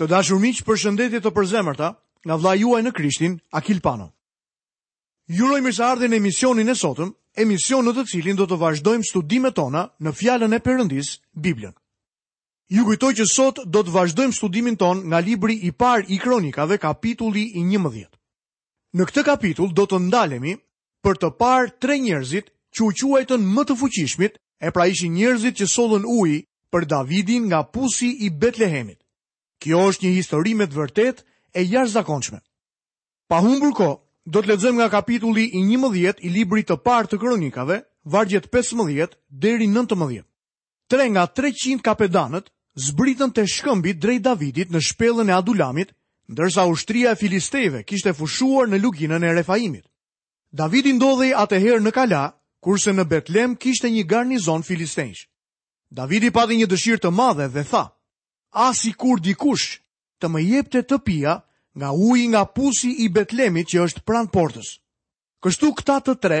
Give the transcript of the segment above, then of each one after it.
Të dashur miq, përshëndetje të përzemërta nga vëllai juaj në Krishtin, Akil Pano. Ju uroj mirëseardhje në emisionin e sotëm, emision në të cilin do të vazhdojmë studimet tona në fjalën e Perëndisë, Biblën. Ju kujtoj që sot do të vazhdojmë studimin tonë nga libri i parë i Kronikave, kapitulli i 11. Në këtë kapitull do të ndalemi për të parë tre njerëzit që u quajtën më të fuqishmit, e pra ishin njerëzit që sollën ujë për Davidin nga pusi i Betlehemit. Kjo është një histori me të vërtetë e jashtëzakonshme. Pa humbur kohë, do të lexojmë nga kapitulli i 11 i librit të parë të Kronikave, vargjet 15 deri 19. Tre nga 300 kapedanët zbritën te shkëmbi drejt Davidit në shpellën e Adulamit, ndërsa ushtria e filistejve kishte fushuar në luginën e Refaimit. Davidi ndodhej atëherë në kala, kurse në Betlem kishte një garnizon filistenjsh. Davidi pati një dëshirë të madhe dhe tha, Ah sikur dikush të më jepte të pija nga uji nga pusi i Betlemit që është pranë portës. Kështu këta të tre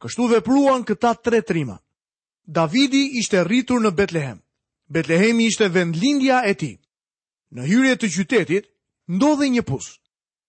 Kështu vepruan këta tre trima. Davidi ishte rritur në Betlehem. Betlehemi ishte vendlindja e tij. Në hyrje të qytetit ndodhej një pus.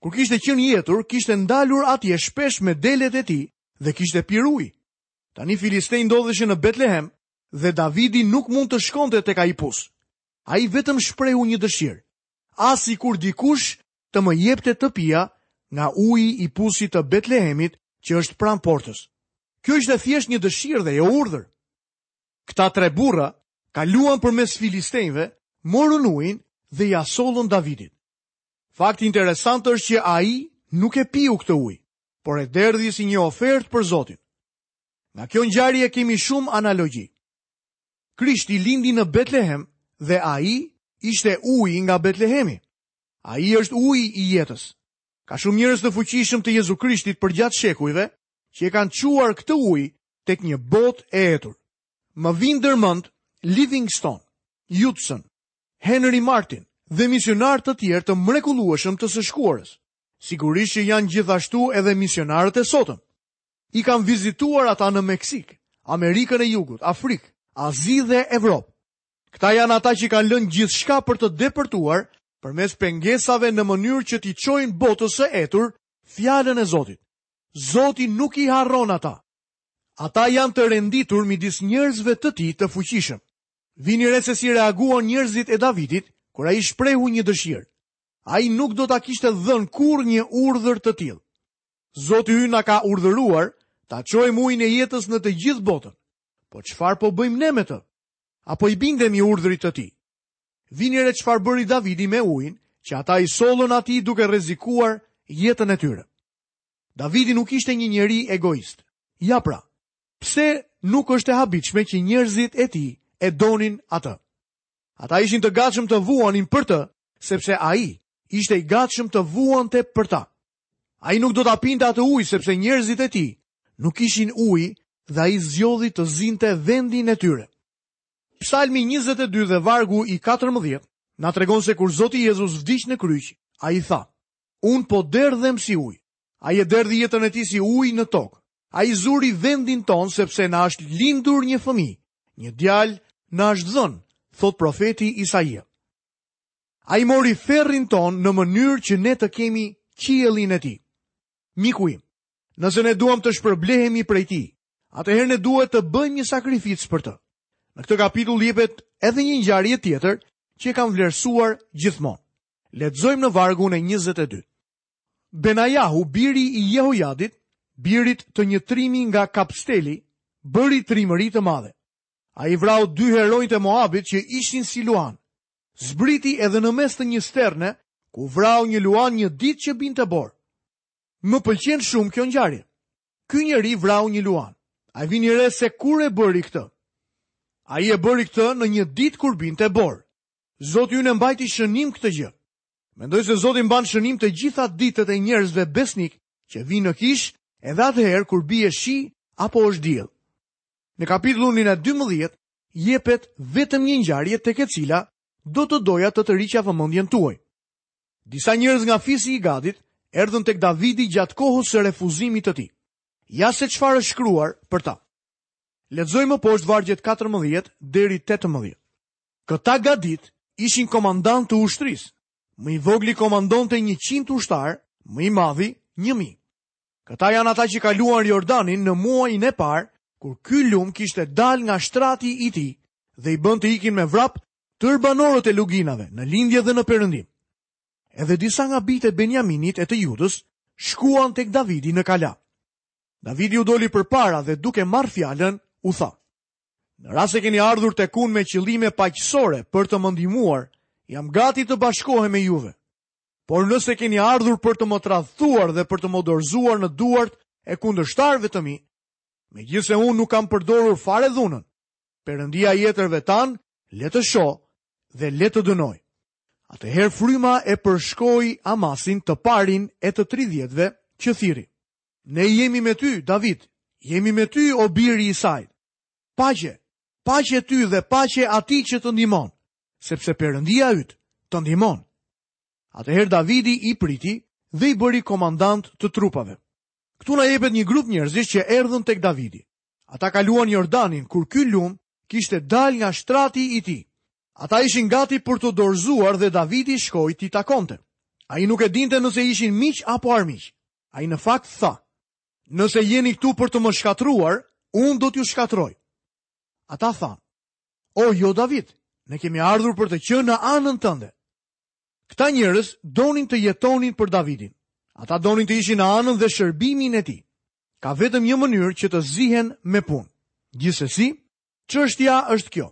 Kur kishte qenë i etur, kishte ndalur atje shpesh me delet e tij dhe kishte pirë ujë. Tani filistenjtë ndodheshin në Betlehem dhe Davidi nuk mund të shkonte tek ai pus. Ai vetëm shprehu një dëshirë. ah sikur dikush të më jepte të pija nga uji i pusit të Betlehemit që është pranë portës. Kjo ishte thjesht një dëshirë dhe jo urdhër. Këta tre burra kaluan përmes filistenjve, morën ujin dhe ia sollën Davidit. Fakt interesant është që ai nuk e piu këtë ujë, por e derdhi si një ofertë për Zotin. Nga kjo ngjarje kemi shumë analogji. Krishti lindi në Betlehem dhe ai ishte uji nga Betlehemi. Ai është uji i jetës. Ka shumë njerëz të fuqishëm të Jezu Krishtit përgjatë shekujve që e kanë çuar këtë ujë tek një botë e etur. Më vijnë ndër mend Livingstone, Judson, Henry Martin dhe misionarë të tjerë të mrekullueshëm të së shkuarës. Sigurisht që janë gjithashtu edhe misionarët e sotëm. I kam vizituar ata në Meksikë, Amerikën e Jugut, Afrikë, Azi dhe Evropë. Këta janë ata që kanë lënë gjithçka për të depërtuar përmes pengesave në mënyrë që t'i çojnë botës së etur fjalën e Zotit. Zoti nuk i harron ata. Ata janë të renditur midis njerëzve të tij të fuqishëm. Vini re se si reaguan njerëzit e Davidit kur ai shprehu një dëshirë. Ai nuk do ta kishte dhënë kurrë një urdhër të tillë. Zoti ynë na ka urdhëruar ta çojmë ujin e jetës në të gjithë botën. Po çfarë po bëjmë ne me të? Apo i bindemi urdhrit të tij? Vini re çfarë bëri Davidi me ujin që ata i sollën atij duke rrezikuar jetën e tyre. Davidi nuk ishte një njeri egoist. Ja pra pse nuk është e habitshme që njerëzit e tij e donin atë? Ata ishin të gatshëm të vuanin për të, sepse ai ishte i gatshëm të vuante për ta. Ai nuk do ta pinte atë ujë sepse njerëzit e tij nuk kishin ujë dhe ai zgjodhi të zinte vendin e tyre. Psalmi 22 dhe vargu i 14 na tregon se kur Zoti Jezus vdiq në kryq, ai tha: Unë po derdhem si ujë. Ai e derdhi jetën e tij si ujë në tokë. Ai zuri vendin tonë sepse na është lindur një fëmijë, një djalë na është dhënë, thotë profeti Isaia. Ai mori ferrin tonë në mënyrë që ne të kemi qiellin e tij. Miku im, nëse ne duam të shpërblehemi prej tij, atëherë ne duhet të bëjmë një sakrificë për të. Në këtë kapitull jepet edhe një ngjarje tjetër që e kam vlerësuar gjithmonë. Lexojmë në vargun e 22. Benajahu, biri i Jehojadit, birit të një trimi nga Kapsteli, bëri trimëri të madhe. Ai vrau dy heronjtë e Moabit që ishin si luanë. Zbriti edhe në mes të një sterne, ku vrau një luan një ditë që binte borë. Më pëlqen shumë kjo ngjarje. Ky njeri vrau një luan. A e vini re se kur e bëri këtë. Ai e bëri këtë në një ditë kur binte borë. Zoti ynë e mbajti shënim këtë gjë. Mendoj se Zoti mban shënim të gjitha ditët e njerëzve besnikë që vijnë në kishë edhe atëherë kur bie shi apo është diell. Në kapitullin e dymbëdhjetë jepet vetëm një ngjarje tek e cila do të doja të tërhiqja vëmendjen tuaj. Disa njerëz nga fisi i Gadit erdhën tek Davidi gjatë kohës së refuzimit të tij. Ja se çfarë është shkruar për ta. Lexoj më poshtë vargjet 14 deri 18. Këta Gaditë ishin komandantë të ushtrisë. Më i vogli komandonte 100 ushtarë, më i madhi 1000. Këta janë ata që kaluan Jordanin në muajin e parë, kur ky lum kishte dalë nga shtrati i tij dhe i bënë të ikin me vrap tërë banorët e luginave në lindje dhe në perëndim. Edhe disa nga bijtë e Benjaminit e të Judës shkuan tek Davidi në kala. Davidi u doli përpara dhe duke marrë fjalën u tha: Në rast se keni ardhur tek unë me qëllime paqësore për të më ndihmuar, jam gati të bashkohem me juve. Por nëse keni ardhur për të më tradhtuar dhe për të më dorëzuar në duart e kundërshtarëve të mi, megjithëse unë nuk kam përdorur fare dhunën, Perëndia i etërve tanë le të shohë dhe le të dënojë. Atëherë fryma e përshkoi Amasain të parin e të 30-ve që thirri. Ne jemi me ty, David, jemi me ty o biri i Isait. Paqe, paqe ty dhe paqe atij që të ndihmon. sepse Perëndia yt të ndihmon. Atëherë Davidi i priti dhe i bëri komandantë të trupave. Këtu na jepet një grup njerëzish që erdhën tek Davidi. Ata kaluan Jordanin kur ky lumë kishte dalë nga shtrati i tij. Ata ishin gati për t'u dorëzuar dhe Davidi shkoi t'i takonte. Ai nuk e dinte nëse ishin miq apo armiq. Ai në fakt tha, nëse jeni këtu për të më shkatërruar, unë do t'ju shkatërroj. Ata thanë, O jo David, ne kemi ardhur për të qenë në anën tënde. Këta njerëz donin të jetonin për Davidin. Ata donin të ishin në anën dhe shërbimin e tij. Ka vetëm një mënyrë që të zihen me punë. Gjithsesi, çështja është kjo.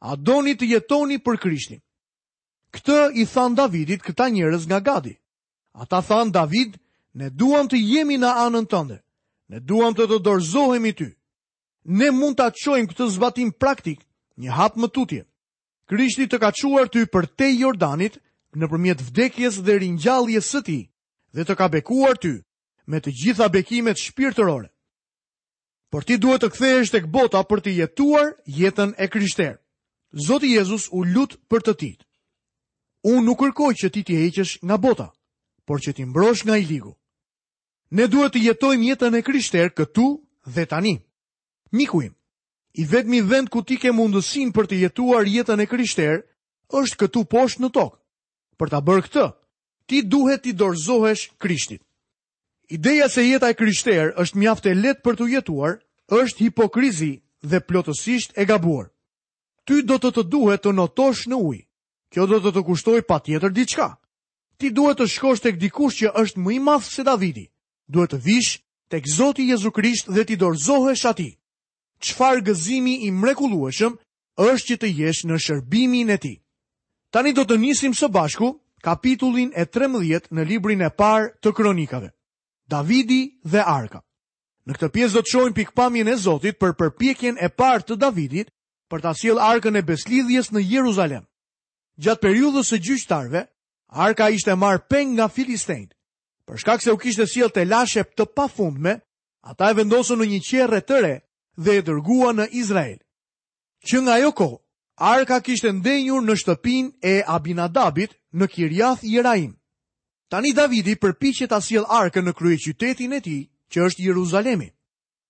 A doni të jetoni për Krishtin? Këtë i thanë Davidit këta njerëz nga Gadi. Ata thanë David, ne duam të jemi në anën tënde. Ne duam të të dorëzohemi ty. Ne mund ta çojmë këtë zbatim praktik një hap më tutje. Krishti të ka çuar ty përtej Jordanit nëpërmjet vdekjes dhe ringjalljes së tij dhe të ka bekuar ty me të gjitha bekimet shpirtërore. Por ti duhet të kthehesh tek bota për të jetuar jetën e krishterë. Zoti Jezus u lut për të tijtë. Unë nuk kërkoj që ti t'i heqësh nga bota, por që t'i mbrosh nga i ligu. Ne duhet të jetojmë jetën e krishterë këtu dhe tani. Miku im, i vetmi vend ku ti ke mundësinë për të jetuar jetën e krishterë është këtu poshtë në tokë. Për ta bërë këtë, ti duhet t'i dorëzohesh Krishtit. Ideja se jeta e krishterë është mjaft e lehtë për t'u jetuar është hipokrizi dhe plotësisht e gabuar. Ty do të të duhet të notosh në ujë. Kjo do të të kushtojë patjetër diçka. Ti duhet të shkosh tek dikush që është më i madh se Davidi. Duhet të vish tek Zoti Jezu Krisht dhe t'i dorëzohesh atij. Çfarë gëzimi i mrekullueshëm është që të jesh në shërbimin e tij. Tani do të nisim së bashku kapitullin e 13 në librin e parë të kronikave. Davidi dhe Arka. Në këtë pjesë do të shohim pikëpamjen e Zotit për përpjekjen e parë të Davidit për ta sjellë Arkën e Besëlidhjes në Jeruzalem. Gjatë periudhës së gjyqtarëve, arka ishte marrë peng nga filistenjtë. Për shkak se u kishte sjellë telashe të pafundme, ata e vendosën në një qerre të re dhe e dërguan në Izrael. Që nga ajo kohë, arka kishte ndenjur në shtëpinë e Abinadabit në Kirjath Jeraim. Tani Davidi përpiqet ta sjellë arkën në kryeqytetin e tij, që është Jeruzalemi.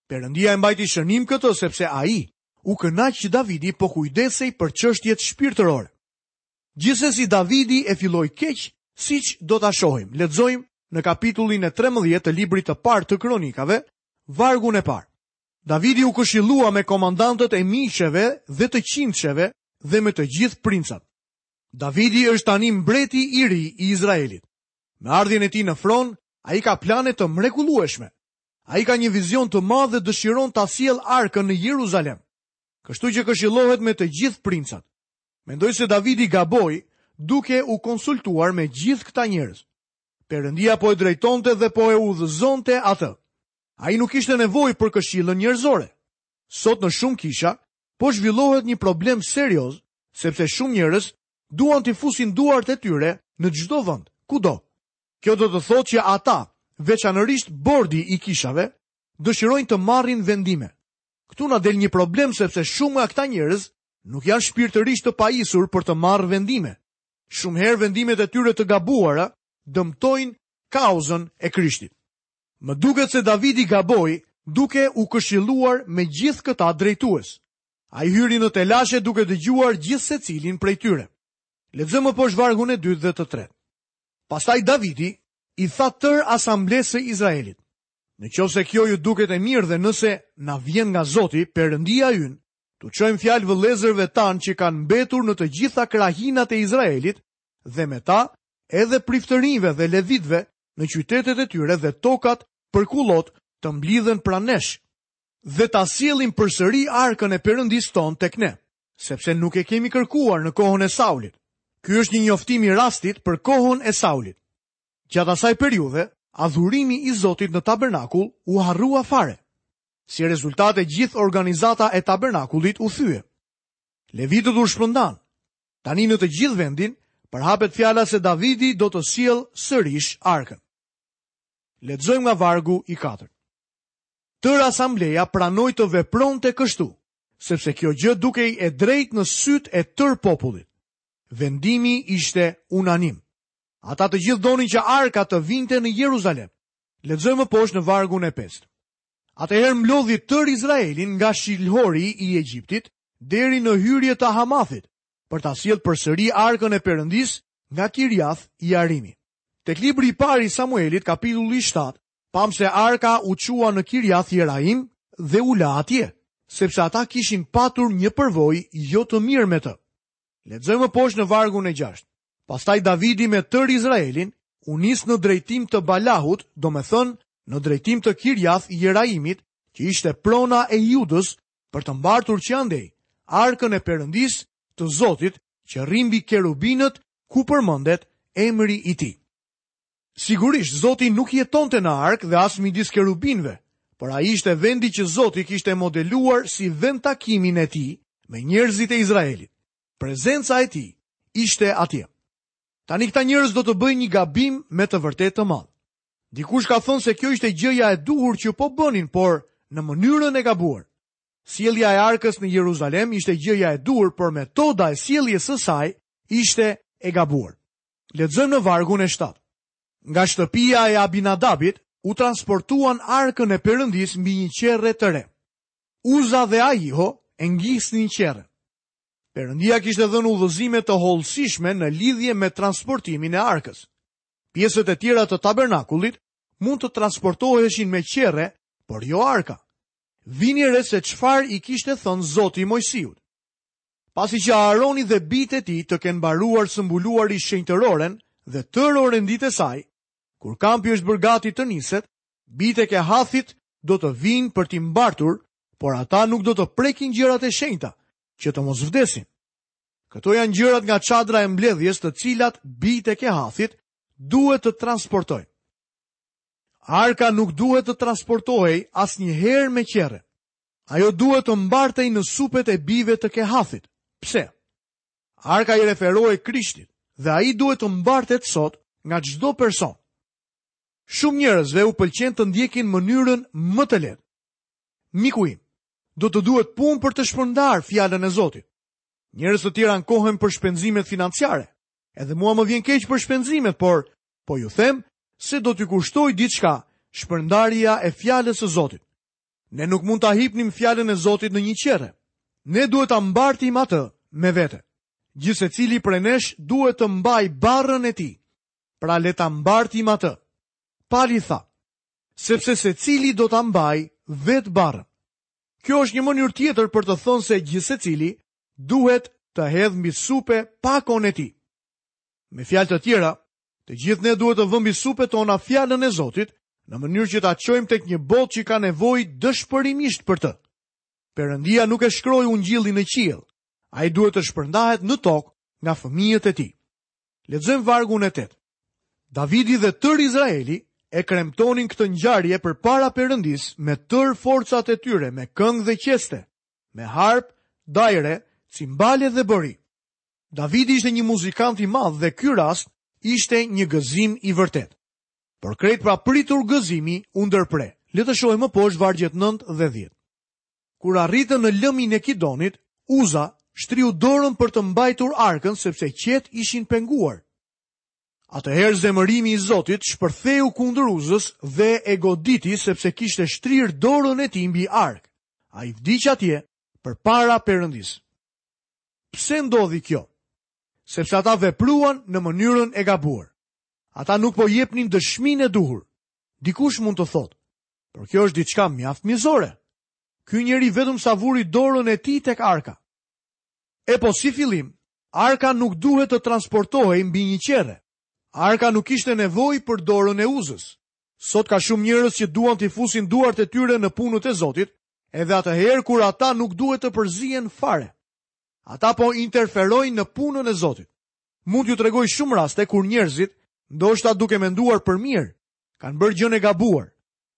Perëndia e mbajti shënim këtë sepse ai u kënaq që Davidi po kujdesej për çështjet shpirtërore. Gjithsesi Davidi e filloi keq, siç do ta shohim. Lexojmë në kapitullin e 13 të librit të parë të kronikave, vargun e parë. Davidi u këshillua me komandantët e mijësheve dhe të qindsheve dhe me të gjithë princat. Davidi është tani mbreti i ri i Izraelit. Me ardhjen e tij në fron, ai ka plane të mrekullueshme. Ai ka një vizion të madh dhe dëshiron ta sjellë Arkën në Jeruzalem, kështu që këshillohet me të gjithë princat. Mendoj se Davidi gaboi duke u konsultuar me gjithë këta njerëz. Perëndia po e drejtonte dhe po e udhëzonte atë. Ai nuk kishte nevojë për këshillën njerëzore. Sot në shumë kisha po zhvillohet një problem serioz, sepse shumë njerëz duan të fusin duart e tyre në çdo vend, kudo. Kjo do të thotë që ata, veçanërisht bordi i kishave, dëshirojnë të marrin vendime. Këtu na del një problem sepse shumë nga këta njerëz nuk janë shpirtërisht të pajisur për të marrë vendime. Shumë herë vendimet e tyre të gabuara dëmtojnë kauzën e Krishtit. Më duket se Davidi gaboi duke u këshilluar me gjithë këta drejtues. Ai hyri në telashe duke dëgjuar gjithsecilin prej tyre. Lexojmë më poshtë vargun e dytë dhe të tretë. Pastaj Davidi i tha tërë asamblesë së Izraelit, Në qoftë se kjo ju duket e mirë dhe nëse na vjen nga Zoti, Perëndia ynë, t'u çojmë fjalë vëllezërve tanë që kanë mbetur në të gjitha krahinat e Izraelit dhe me ta edhe priftërinjve dhe levitëve në qytetet e tyre dhe tokat për kullotë të mblidhen pranë nesh dhe ta sjellim përsëri arkën e Perëndisë tonë tek ne. sepse nuk e kemi kërkuar në kohën e Saulit. Ky është një njoftim i rastit për kohën e Saulit. Gjatë asaj periudhe, adhurimi i Zotit në tabernakull u harrua fare. Si rezultat e gjithë organizata e tabernakullit u thye. Levitët u shpërndanë. Tani në të gjithë vendin, përhapet fjala se Davidi do të sjellë sërish arkën. Lexojmë nga vargu i 4. Tërë asambleja pranoi të vepronte kështu. sepse kjo gjë dukej e drejtë në sytë e tërë popullit. Vendimi ishte unanim. Ata të gjithë donin që arka të vinte në Jeruzalem. Lexojmë më poshtë në vargun e 5. Atëherë mblodhi tërë Izraelin nga Shilhori i Egjiptit deri në hyrje të Hamathit, për ta sjellë përsëri arkën e Perëndisë nga Kirjath Jearimi. Tek libri i parë i Samuelit, kapitulli 7, Pamë se arka u çua në Kirjath Jeraim dhe u la atje, sepse ata kishin patur një përvojë jo të mirë me të. Lexojmë më poshtë në vargun e gjashtë. Pastaj Davidi me tërë Izraelin u nis në drejtim të Balahut, domethënë në drejtim të Kirjath Jeraimit, që ishte prona e Judës për të mbartur që andej, arkën e Perëndisë të Zotit që rri mbi kerubinët ku përmendet emri i tij. Sigurisht, Zoti nuk jetonte në arkë dhe as midis kerubinëve, por ai ishte vendi që Zoti kishte modeluar si vendtakimin e tij me njerëzit e Izraelit. Prezenca e tij ishte atje. Tani këta njerëz do të bëjnë një gabim me të vërtetë të madh. Dikush ka thënë se kjo ishte gjëja e duhur që po bënin, por në mënyrën e gabuar. Sjellja e arkës në Jeruzalem ishte gjëja e duhur, por metoda e sjelljes së saj ishte e gabuar. Lexojmë në vargun e 7. Nga shtëpia e Abinadabit u transportuan arkën e Perëndisë mbi një qerre të re. Uza dhe Ahio e ngisnin qerren. Perëndia kishte dhënë udhëzime të hollësishme në lidhje me transportimin e arkës. Pjesët e tjera të tabernakullit mund të transportoheshin me qerre, por jo arka. Vini re se çfarë i kishte thënë Zoti Moisiut. Pasi që Aaroni dhe bijtë e tij të kenë mbaruar së mbuluari shenjtëroren dhe tërë orenditë e saj, kur kampi është bërë gati të niset, bijtë e Kehathit do të vijnë për t'i mbartur, por ata nuk do të prekin gjërat e shenjta, që të mos vdesin. Këto janë gjërat nga çadra e mbledhjes të cilat bijtë e Kehathit duhet të transportojnë. Arka nuk duhet të transportohej asnjëherë me qerre. Ajo duhet të mbartej në supet e bijve të Kehathit. Pse? Arka i referohej Krishtit dhe ai duhet të mbartet sot nga çdo person. Shumë njerëzve u pëlqen të ndjekin mënyrën më të lehtë. Miku im, do të duhet punë për të shpërndarë fjalën e Zotit. Njerëz të tjerë ankohen për shpenzimet financiare. Edhe mua më vjen keq për shpenzimet, por po ju them se do t'ju kushtojë diçka shpërndarja e fjalës së Zotit. Ne nuk mund ta hipnim fjalën e Zotit në një qerre. Ne duhet ta mbartim atë me vete. Gjithsecili prej nesh duhet të mbajë barrën e tij. Pra le ta mbartim atë. Pali tha, sepse secili do ta mbajë vetë barrën. Kjo është një mënyrë tjetër për të thënë se gjithsecili duhet të hedhë mbi supe pakon e tij. Me fjalë të tjera, Të gjithë ne duhet të vëmë mbi supet tona Fjalën e Zotit, në mënyrë që ta çojmë tek një botë që ka nevojë dëshpërimisht për të. Perëndia nuk e shkroi ungjillin në qiell. Ai duhet të shpërndahet në tokë nga fëmijët e tij. Lexojmë vargun e 8. Davidi dhe tërë Izraeli e kremtonin këtë ngjarje përpara Perëndisë me tërë forcat e tyre, me këngë dhe qeste, me harpë, dajre, cimbale dhe bori. Davidi ishte një muzikant i madh dhe ky rast ishte një gëzim i vërtetë. Por krejt papritur gëzimi u ndërpre. Le të shohim më poshtë vargjet 9 dhe 10. Kur arritën në lëmin e Kidonit, Uza shtriu dorën për të mbajtur arkën sepse qetë ishin penguar. Atëherë zemërimi i Zotit shpërtheu kundër Uzës dhe e goditi sepse kishte shtrirë dorën e tij mbi arkë. Ai vdiq atje përpara Perëndisë. Pse ndodhi kjo? Sepse ata vepruan në mënyrën e gabuar. Ata nuk po jepnin dëshminë e duhur. Dikush mund të thotë, por kjo është diçka mjaft mizore. Ky njeri vetëm sa vuri dorën e tij tek arka. Epo si fillim, arka nuk duhet të transportohej mbi një qerre. Arka nuk kishte nevojë për dorën e Uzës. Sot ka shumë njerëz që duan t'i fusin duart e tyre në punët e Zotit, Edhe atëherë kur ata nuk duhet të përzihen fare. Ata po interferojnë në punën e Zotit. Mund t'ju tregoj shumë raste kur njerëzit, ndoshta duke menduar për mirë, kanë bërë gjënë e gabuar.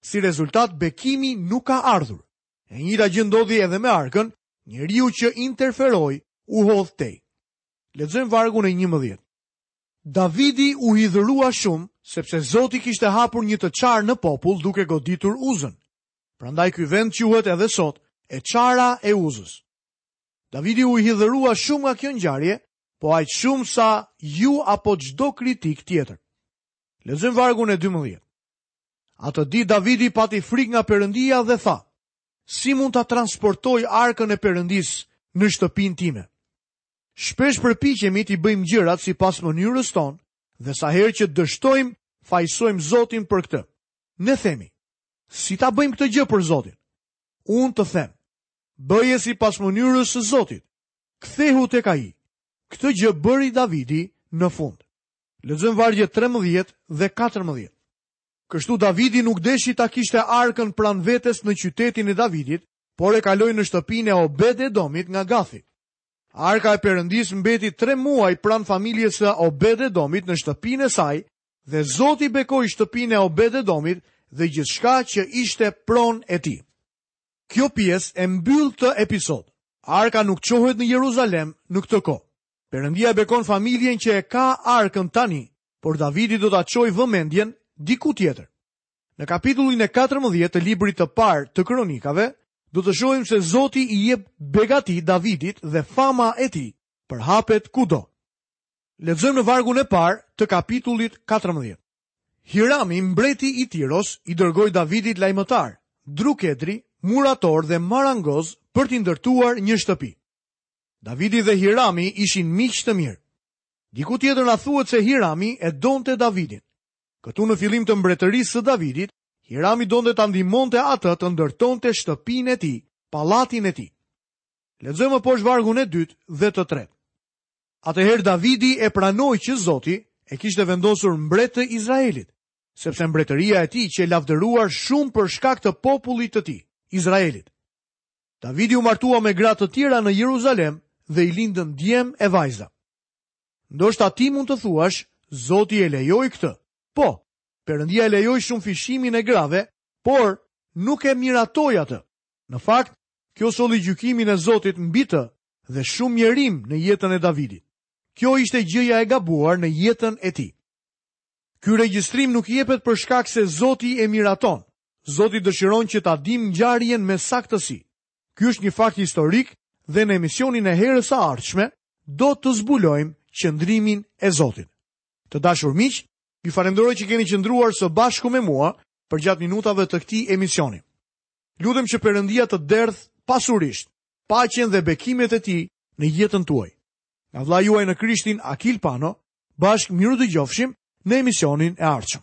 Si rezultat, bekimi nuk ka ardhur. E njëjta gjë ndodhi edhe me arkën, njeriu që interferoi u hodh tej. Lexojmë vargun e 11. Davidi u hidhërua shumë, sepse Zoti kishte hapur një të çarë në popull duke goditur Uzën. Prandaj ky vend quhet edhe sot e Çara e Uzës. Davidi u hidhërua shumë nga kjo ngjarje, po aq shumë sa ju apo çdo kritik tjetër. Lexojmë vargun e 12. Atë ditë Davidi pati frikë nga Perëndia dhe tha: Si mund ta transportoj arkën e Perëndisë në shtëpinë time? Shpesh përpiqemi t'i bëjmë gjërat sipas mënyrës tonë dhe sa herë që dështojmë, fajësojmë Zotin për këtë. Ne themi: Si ta bëjmë këtë gjë për Zotin? Unë të them, bëje sipas mënyrës së Zotit, kthehu tek ai. Këtë gjë bëri Davidi në fund. Lexojmë vargjet 13 dhe 14. Kështu Davidi nuk deshi ta kishte arkën pranë vetes në qytetin e Davidit, por e kaloi në shtëpinë e Obed-Edomit nga Gathi. Arka e Perëndisë mbeti 3 muaj pranë familjes së Obed-Edomit në shtëpinë e saj Dhe Zoti bekoi shtëpinë e Obed-Edomit dhe gjithçka që ishte pronë e tij. Kjo pjesë e mbyll këtë episod. Arka nuk çohet në Jeruzalem në këtë kohë. Perëndia bekon familjen që e ka arkën tani, por Davidi do ta çojë vëmendjen diku tjetër. Në kapitullin e 14 të librit të parë të kronikave, do të shohim se Zoti i jep begati Davidit dhe fama e tij përhapet kudo. Lexojmë në vargun e parë të kapitullit katërmbëdhjetë. Hirami, mbreti i Tiros, i dërgoi Davidit lajmëtarë, dru kedri, muratorë dhe marangozë për t'i ndërtuar një shtëpi. Davidi dhe Hirami ishin miq të mirë. Diku tjetër na thuhet se Hirami e donte Davidin. Këtu në fillim të mbretërisë së Davidit, Hirami donte ta ndihmonte atë të ndërtonte shtëpinë e tij, pallatin e tij. Lexojmë poshtë vargun e dytë dhe të tretë. Atëherë Davidi e pranoi që Zoti e kishte vendosur mbret të Izraelit, sepse mbretëria e tij qe lavdëruar shumë për shkak të popullit të tij, Izraelit. Davidi u martua me gra të tjera në Jeruzalem dhe i lindën djem e vajza. Ndoshta ti mund të thuash, Zoti e lejoi këtë. Po, Perëndia e lejoi shumëfishimin e grave, por nuk e miratoi atë. Në fakt, kjo solli gjykimin e Zotit mbi të, dhe shumë mjerim në jetën e Davidit. Kjo ishte gjëja e gabuar në jetën e tij. Ky regjistrim nuk jepet për shkak se Zoti e miraton. Zoti dëshiron që ta dimë ngjarjen me saktësi. Ky është një fakt historik dhe në emisionin e herës së ardhshme do të zbulojmë qëndrimin e Zotit. Të dashur miq, ju falenderoj që keni qëndruar së bashku me mua përgjatë minutave të këtij emisioni. Lutem që Perëndia të derdhë pasurisht paqen dhe bekimet e Tij në jetën tuaj. Nga vëllai juaj në Krishtin Akil Pano, bashkë mirudëgjofshim në emisionin e ardhshëm.